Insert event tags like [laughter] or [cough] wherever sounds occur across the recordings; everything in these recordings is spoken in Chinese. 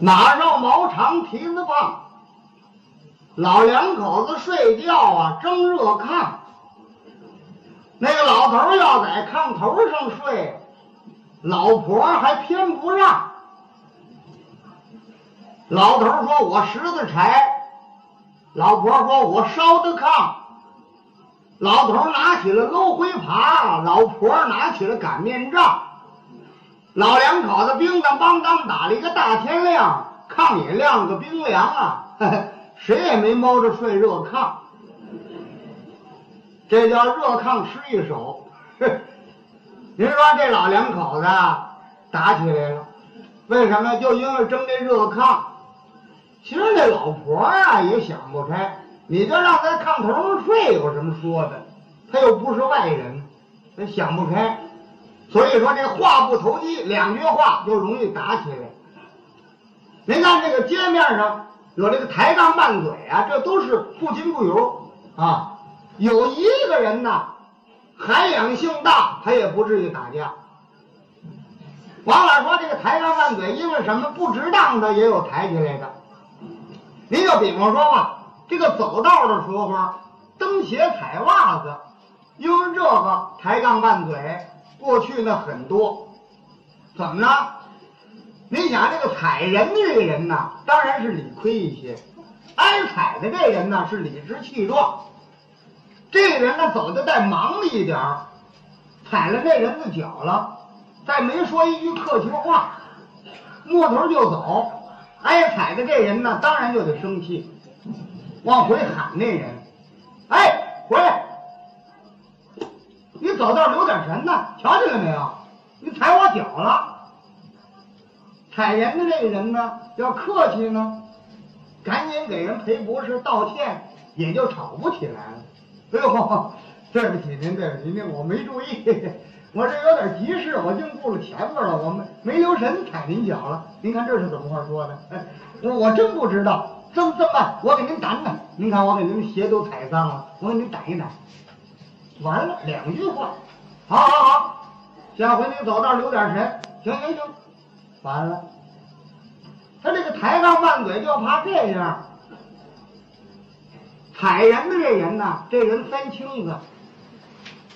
马上毛长蹄子棒，老两口子睡觉啊，蒸热炕。那个老头儿要在炕头上睡，老婆还偏不让。老头儿说：“我拾的柴。”老婆说：“我烧的炕。”老头儿拿起了搂灰耙，老婆拿起了擀面杖。老两口子叮当梆当打了一个大天亮，炕也晾个冰凉啊，[laughs] 谁也没摸着睡热炕。这叫热炕吃一手。[laughs] 您说这老两口子打起来了，为什么？就因为争这热炕。其实这老婆啊也想不开，你就让在炕头上睡有什么说的？他又不是外人，他想不开。所以说这话不投机，两句话就容易打起来。您看这个街面上有这个抬杠拌嘴啊，这都是不亲不友啊。有一个人呐，涵养性大，他也不至于打架。往哪说这个抬杠拌嘴，因为什么不值当的也有抬起来的。您就比方说吧，这个走道的时候，蹬鞋踩袜子，因为这个抬杠拌嘴，过去呢很多。怎么呢？你想这个踩人的这个人呢，当然是理亏一些；挨踩的这人呢，是理直气壮。这个人呢，走的再忙了一点儿，踩了那人的脚了，再没说一句客气话，摸头就走。挨踩的这人呢，当然就得生气，往回喊那人：“哎，回来！走道留点神呢，瞧见了没有？你踩我脚了。”踩人的这个人呢，要客气呢，赶紧给人赔不是、道歉，也就吵不起来了。哎呦，[laughs] 对不起您，对不起您，我没注意，[laughs] 我这有点急事，我净顾了前边了，我没没留神踩您脚了。您看这是怎么话说的？我 [laughs] 我真不知道。这么这么办？我给您掸掸。您看我给您鞋都踩脏了，我给您掸一掸。完了，两句话。好好好，下回你走道留点神。行行行。完了，他这个抬杠拌嘴就怕这样。踩人的这人呢，这人三青子，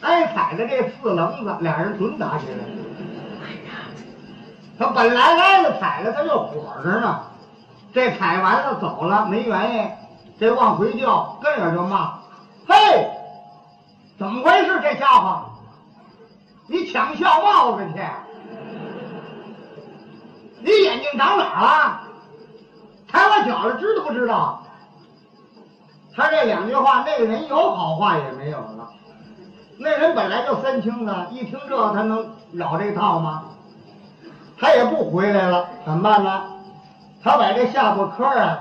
挨踩的这四棱子，俩人准打起来了。他本来挨了踩了，他就火着呢。这踩完了走了，没原因，这往回叫，跟着就骂：“，怎么回事？这家伙，你抢笑帽子去？你眼睛长哪儿了？踩我脚了，知道不知道？”他这两句话，那个人有好话也没有了。那人本来就三清子，一听这他能绕这套吗？他也不回来了，怎么办呢？他把这下巴颏啊，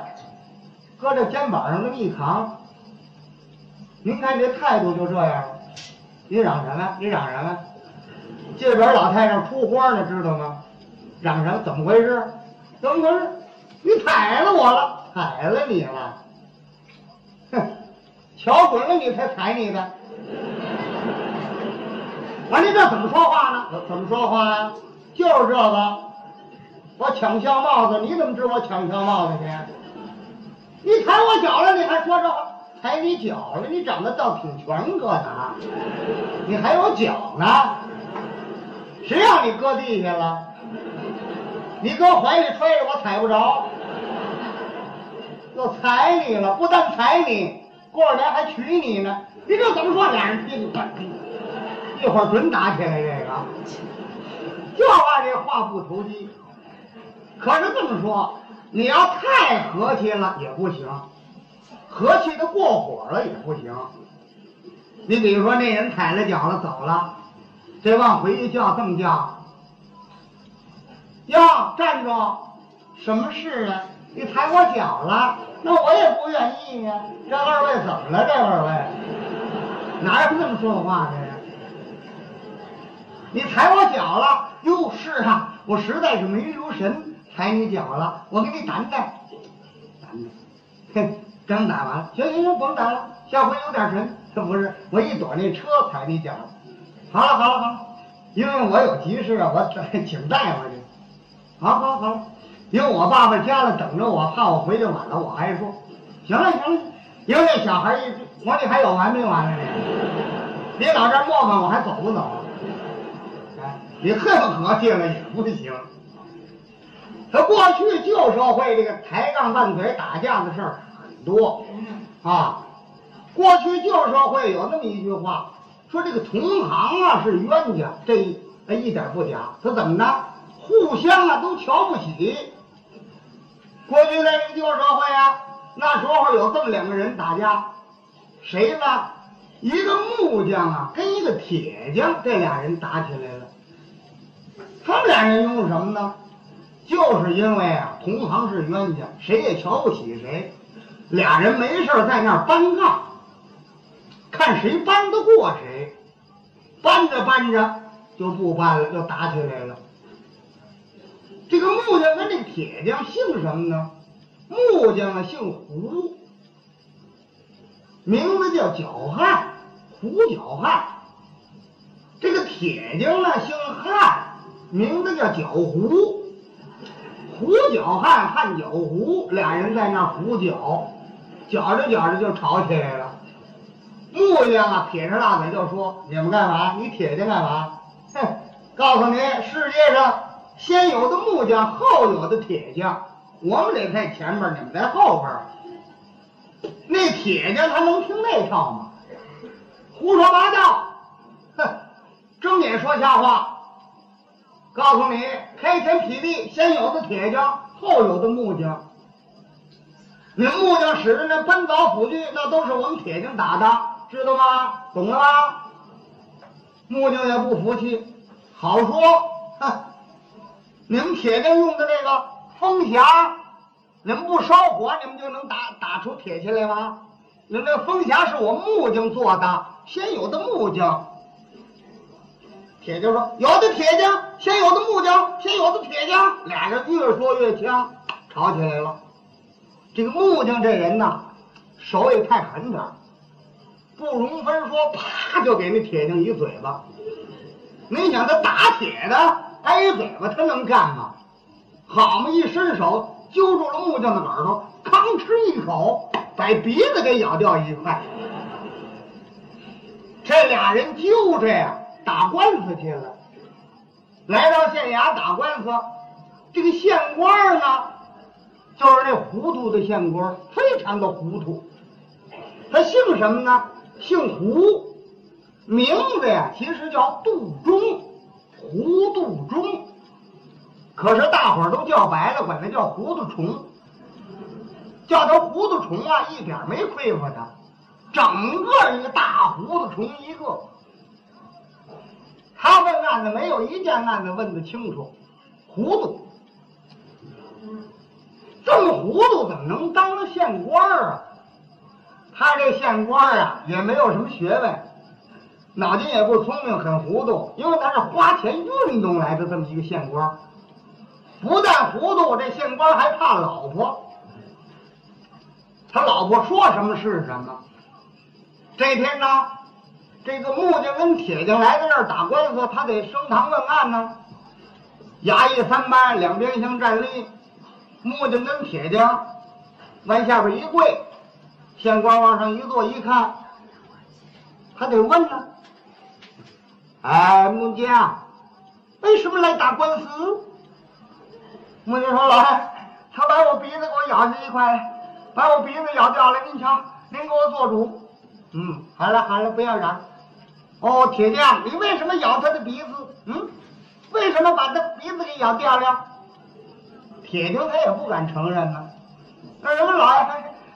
搁这肩膀上这么一扛。您看这态度就这样了。你嚷什么？你嚷什么？这边老太上出花呢，知道吗？嚷什么？怎么回事？怎么回事？你踩了我了，踩了你了。哼，瞧准了你才踩你的。完，你这怎么说话呢？怎么说话呀？就是这个，我抢笑帽子，你怎么知我抢笑帽子去？你踩我脚了，你还说这话？踩你脚了，你长得倒挺全个的啊！你还有脚呢？谁让你搁地下了？你搁怀里揣着，我踩不着。要踩你了，不但踩你，过两年还娶你呢。你这怎么说？俩人拼，一会儿准打起来。这个就怕这话不投机。可是这么说，你要太和气了也不行，和气的过火了也不行。你比如说，那人踩了脚了，走了，这往回一叫，这么叫：“呀，站住！什么事啊？你踩我脚了？”那我也不愿意呀。这二位怎么了？这二位哪有这么说话的呀？你踩我脚了？哟，是啊，我实在是没留神踩你脚了。我给你掸掸，掸掸。哼，刚打完，行行行，甭打了，下回有点神。这不是我一躲那车踩你脚。好了好了好了，因为我有急事啊，我 [laughs] 请大夫去。好好好，因为我爸爸家里等着我，怕我回去晚了，我还说，行了行了，因为那小孩一，我说你还有完没完了你？你老这磨磨，我还走不走？你恨不和气了也不行。他过去旧社会这个抬杠拌嘴打架的事儿多啊。过去旧社会有那么一句话，说这个同行啊是冤家，这一一点不假。他怎么呢？互相啊都瞧不起。过去在这个旧社会啊，那时候有这么两个人打架，谁呢？一个木匠啊跟一个铁匠，这俩人打起来了。他们俩人因为什么呢？就是因为啊同行是冤家，谁也瞧不起谁。俩人没事在那儿搬杠，看谁搬得过谁。搬着搬着就不搬了，就打起来了。这个木匠跟这铁匠姓什么呢？木匠呢姓胡，名字叫脚汉，胡脚汉。这个铁匠呢姓汉，名字叫脚胡，胡脚汉，汉脚胡，俩人在那儿胡搅，搅着搅着就吵起来了。木匠啊撇着大嘴就说：“你们干嘛？你铁匠干嘛？哼！告诉你，世界上。”先有的木匠，后有的铁匠，我们得在前边，你们在后边。那铁匠他能听那套吗？胡说八道，哼，睁眼说瞎话。告诉你，开天辟地，先有的铁匠，后有的木匠。你木匠使的那奔凿斧锯，那都是我们铁匠打的，知道吗？懂了吗？木匠也不服气，好说，哼。你们铁匠用的那个风匣，你们不烧火，你们就能打打出铁器来吗？你那风匣是我木匠做的，先有的木匠。铁匠说：“有的铁匠，先有的木匠，先有的铁匠。”俩人越说越呛，吵起来了。这个木匠这人呐，手也太狠点儿不容分说，啪就给那铁匠一嘴巴。没想他打铁的。挨嘴巴他能干吗？好嘛，一伸手揪住了木匠的耳朵，吭哧一口，把鼻子给咬掉一块。这俩人就这样打官司去了，来到县衙打官司。这个县官呢，就是那糊涂的县官，非常的糊涂。他姓什么呢？姓胡，名字呀，其实叫杜忠。糊涂中，可是大伙儿都叫白了，管他叫糊涂虫，叫他糊涂虫啊，一点没亏负他，整个一个大糊涂虫一个。他问案子没有一件案子问的清楚，糊涂，这么糊涂怎么能当了县官啊？他这县官啊也没有什么学问。脑筋也不聪明，很糊涂，因为他是花钱运动来的这么一个县官。不但糊涂，这县官还怕老婆。他老婆说什么是什么。这天呢，这个木匠跟铁匠来到这儿打官司，他得升堂问案呢。衙役三班两边相站立，木匠跟铁匠往下边一跪，县官往上一坐，一看，他得问呢。哎，木匠，为什么来打官司？木匠说：“老汉，他把我鼻子给我咬下一块，把我鼻子咬掉了。您瞧，您给我做主。”嗯，好了好了，不要嚷。哦，铁匠，你为什么咬他的鼻子？嗯，为什么把他鼻子给咬掉了？铁牛他也不敢承认呢。那什么，老爷，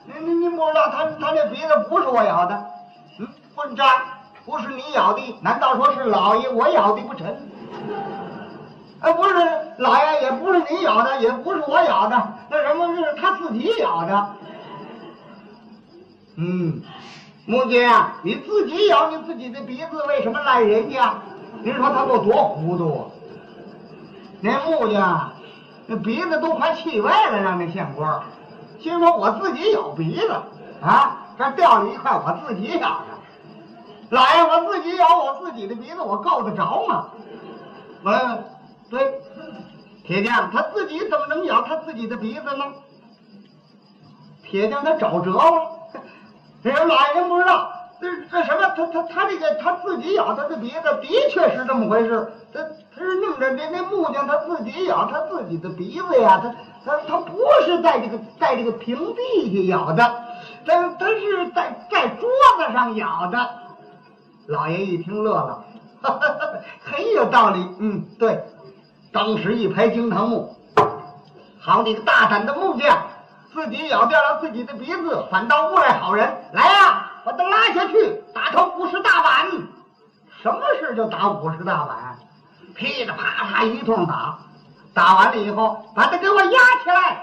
您您您不知道，他他那鼻子不是我咬的。嗯，混账！不是你咬的，难道说是老爷我咬的不成？啊，不是老爷，也不是你咬的，也不是我咬的，那什么是他自己咬的？嗯，木匠，你自己咬你自己的鼻子，为什么赖人家？您说他给我多糊涂啊！那木匠，这鼻子都快气歪了，让那县官，心说我自己咬鼻子啊，这掉了一块，我自己咬的。老爷，我自己咬我自己的鼻子，我够得着吗？嗯，对，铁匠他自己怎么能咬他自己的鼻子呢？铁匠他找辙了。[laughs] 这老爷不知道，这什么？他他他这个他自己咬他的鼻子，的确是这么回事。他他是弄着那那木匠他自己咬他自己的鼻子呀，他他他不是在这个在这个平地下咬的，他他是在在桌子上咬的。老爷一听乐了，哈哈很有道理。嗯，对。当时一拍惊堂木，好你个大胆的木匠，自己咬掉了自己的鼻子，反倒诬赖好人。来呀，把他拉下去，打他五十大板。什么事就打五十大板？噼里啪啦一通打，打完了以后，把他给我压起来，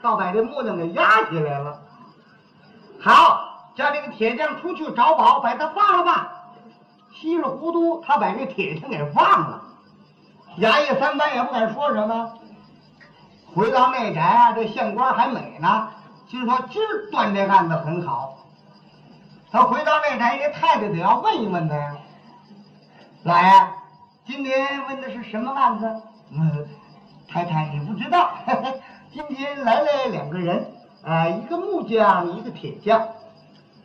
倒把这木匠给压起来了。好，叫这个铁匠出去找宝，把他放了吧。稀里糊涂，他把这铁匠给放了。衙役三班也不敢说什么。回到内宅啊，这县官还美呢，心说今儿断这案子很好。他回到内宅，这太太得要问一问他呀。老爷，今天问的是什么案子？嗯，太太你不知道，[laughs] 今天来了两个人，啊，一个木匠，一个铁匠。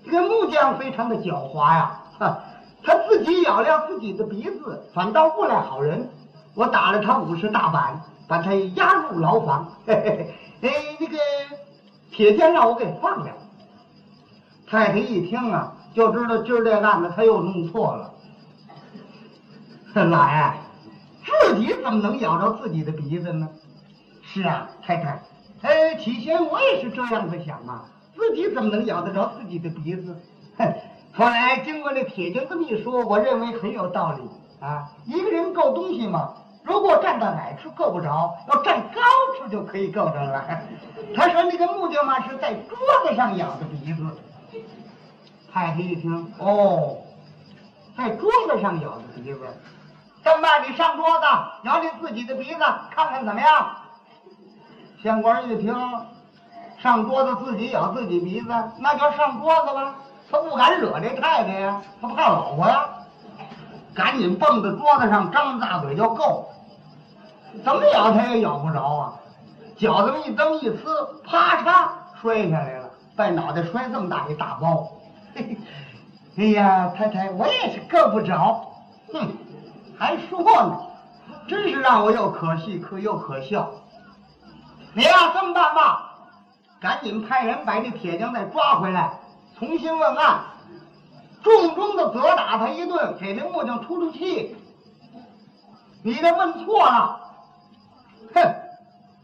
这个木匠非常的狡猾呀，哈，他自己咬了自己的鼻子，反倒诬赖好人。我打了他五十大板，把他押入牢房。嘿嘿嘿，哎，那个铁匠让我给放了。太太一听啊，就知道今儿这案子他又弄错了。[laughs] 老爷，自己怎么能咬着自己的鼻子呢？是啊，太太，哎，起先我也是这样子想啊，自己怎么能咬得着自己的鼻子？[laughs] 哼，后来经过那铁匠这么一说，我认为很有道理啊。一个人够东西嘛。如果站到矮处够不着，要站高处就可以够着了。[laughs] 他说那个木匠嘛是在桌子上咬的鼻子。太太一听，哦，在桌子上咬的鼻子，这么办？你上桌子咬你自己的鼻子，看看怎么样？县官一听，上桌子自己咬自己鼻子，那就上桌子了。他不敢惹这太太呀，他怕老婆呀。赶紧蹦到桌子上，张大嘴就够，怎么咬他也咬不着啊！脚这么一蹬一呲，啪嚓摔下来了，把脑袋摔这么大一大包。哎呀，太太，我也是够不着。哼，还说呢，真是让我又可气可又可笑。你呀，这么办吧，赶紧派人把这铁匠再抓回来，重新问案。重重的责打他一顿，给那木匠出出气。你这问错了，哼！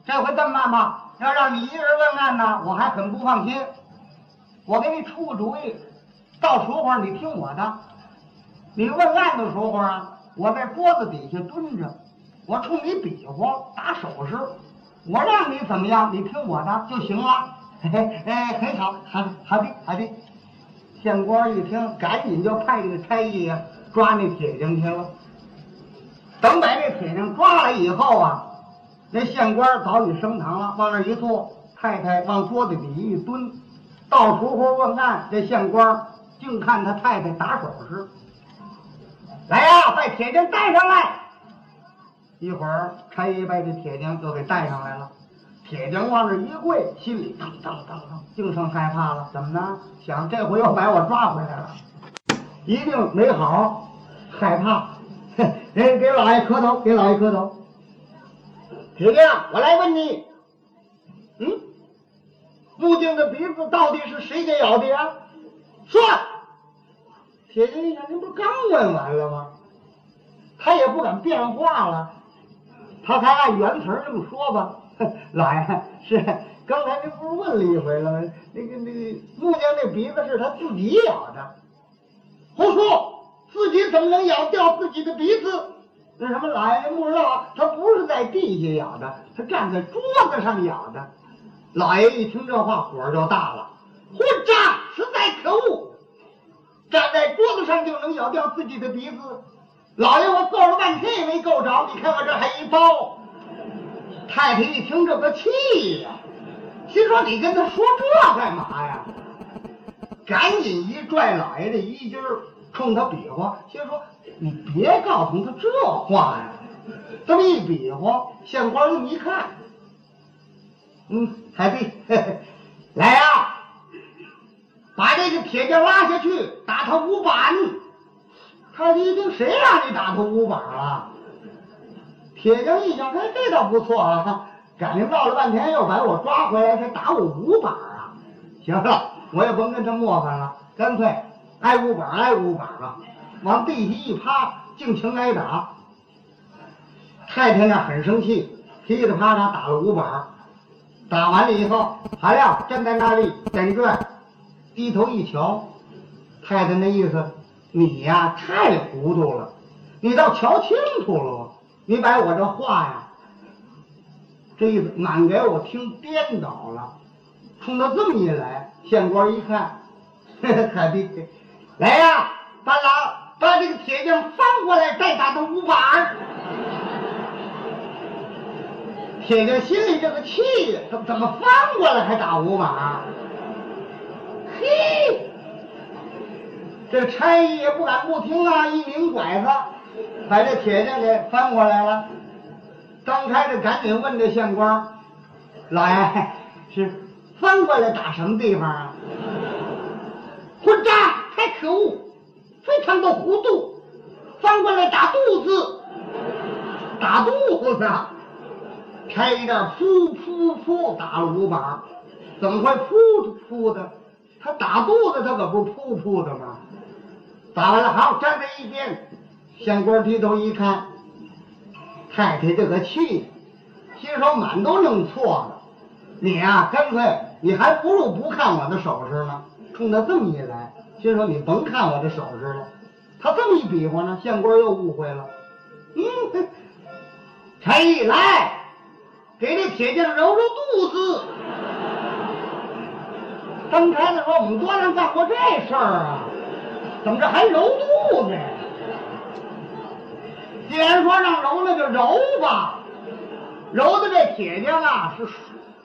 这回这么办吧？要让你一人问案呢，我还很不放心。我给你出个主意，到时候你听我的。你问案的时候啊，我在桌子底下蹲着，我冲你比划打手势，我让你怎么样，你听我的就行了。嘿嘿，哎，很好，好，好的，好的。县官一听，赶紧就派这个差役抓那铁匠去了。等把这铁匠抓来以后啊，那县官早已升堂了，往那一坐，太太往桌子底下一蹲。到时候问案，这县官净看他太太打手势。来呀，把铁匠带上来。一会儿，差役把这铁匠就给带上来了。铁匠往这一跪，心里噔噔噔噔，净剩害怕了。怎么呢？想这回又把我抓回来了，一定没好，害怕。[laughs] 给给老爷磕头，给老爷磕头。铁匠，我来问你，嗯，木匠的鼻子到底是谁给咬的呀？说。铁匠一想，您不刚问完了吗？他也不敢变话了，他才按原词这么说吧。[laughs] 老爷是，刚才您不是问了一回了吗？那个那个木匠那鼻子是他自己咬的，胡说，自己怎么能咬掉自己的鼻子？那什么，老爷您不知道，他不是在地下咬的，他站在桌子上咬的。老爷一听这话，火就大了，混账，实在可恶！站在桌子上就能咬掉自己的鼻子，老爷我够了半天也没够着，你看我这还一包。太太一听这个气呀，心说你跟他说这干嘛呀？赶紧一拽老爷的衣襟，冲他比划，心说你别告诉他这话呀。这么一比划，县官这么一看，嗯，海弟，来呀、把这个铁匠拉下去，打他五板。他一听，谁让你打他五板了？铁匠一想，哎，这倒不错啊，赶紧闹了半天，又把我抓回来，才打我五板啊！行了，我也甭跟他磨翻了，干脆挨五板挨五板了，往地下一趴，尽情挨打。太太那很生气，噼里啪啦打了五板，打完了以后，韩亮站在那里等着，低头一瞧，太太那意思，你呀太糊涂了，你倒瞧清楚了，你把我这话呀，这意思满给我听颠倒了。冲他这么一来，县官一看，嘿嘿，海弟，来呀，把老把这个铁匠翻过来，再打他五板。铁匠心里这个气呀，怎么怎么翻过来还打五板？嘿，这差役也不敢不听啊，一拧拐子，把这铁匠给翻过来了。张开的赶紧问这县官：“老爷是翻过来打什么地方啊？” [laughs] 混账！太可恶，非常的糊涂，翻过来打肚子，打肚子。差一点噗噗噗打了五板，怎么会噗噗的？他打肚子，他可不是噗噗的吗？打完了，好，站在一边。县官低头一看，太太这个气，心说满都弄错了。你呀、干脆你还不如不看我的手势呢。冲他这么一来，心说你甭看我这手势了。他这么一比划呢，县官又误会了。嗯，[laughs] 差役来，给这铁匠揉揉肚子。[laughs] 当差的说：“我们多人干过这事儿啊，怎么这还揉肚子呀？”既然说让揉，那就揉吧。揉的这铁匠啊，是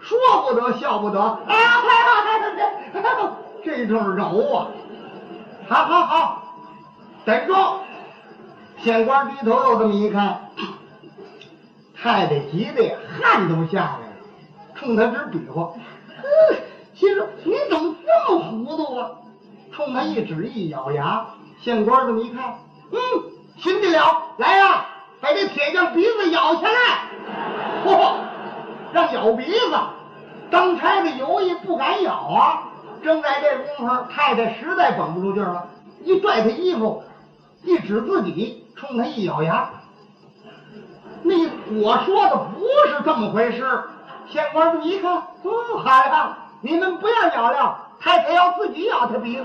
说不得笑不得啊！哎呀，这这就是揉啊！好好好，等住！县官低头又这么一看，[coughs] 太太急的呀，汗都下来了，冲他直比划。呵心说你怎么这么糊涂啊？冲他一指一咬牙，县官这么一看，嗯，行得了，来呀、把这铁匠鼻子咬下来。嚯，让咬鼻子，当差的犹豫不敢咬啊。正在这功夫，太太实在绷不住劲儿了，一拽他衣服，一指自己，冲他一咬牙。那我说的不是这么回事。县官们一看，嗯，孩子，你们不要咬了，太太要自己咬他鼻子。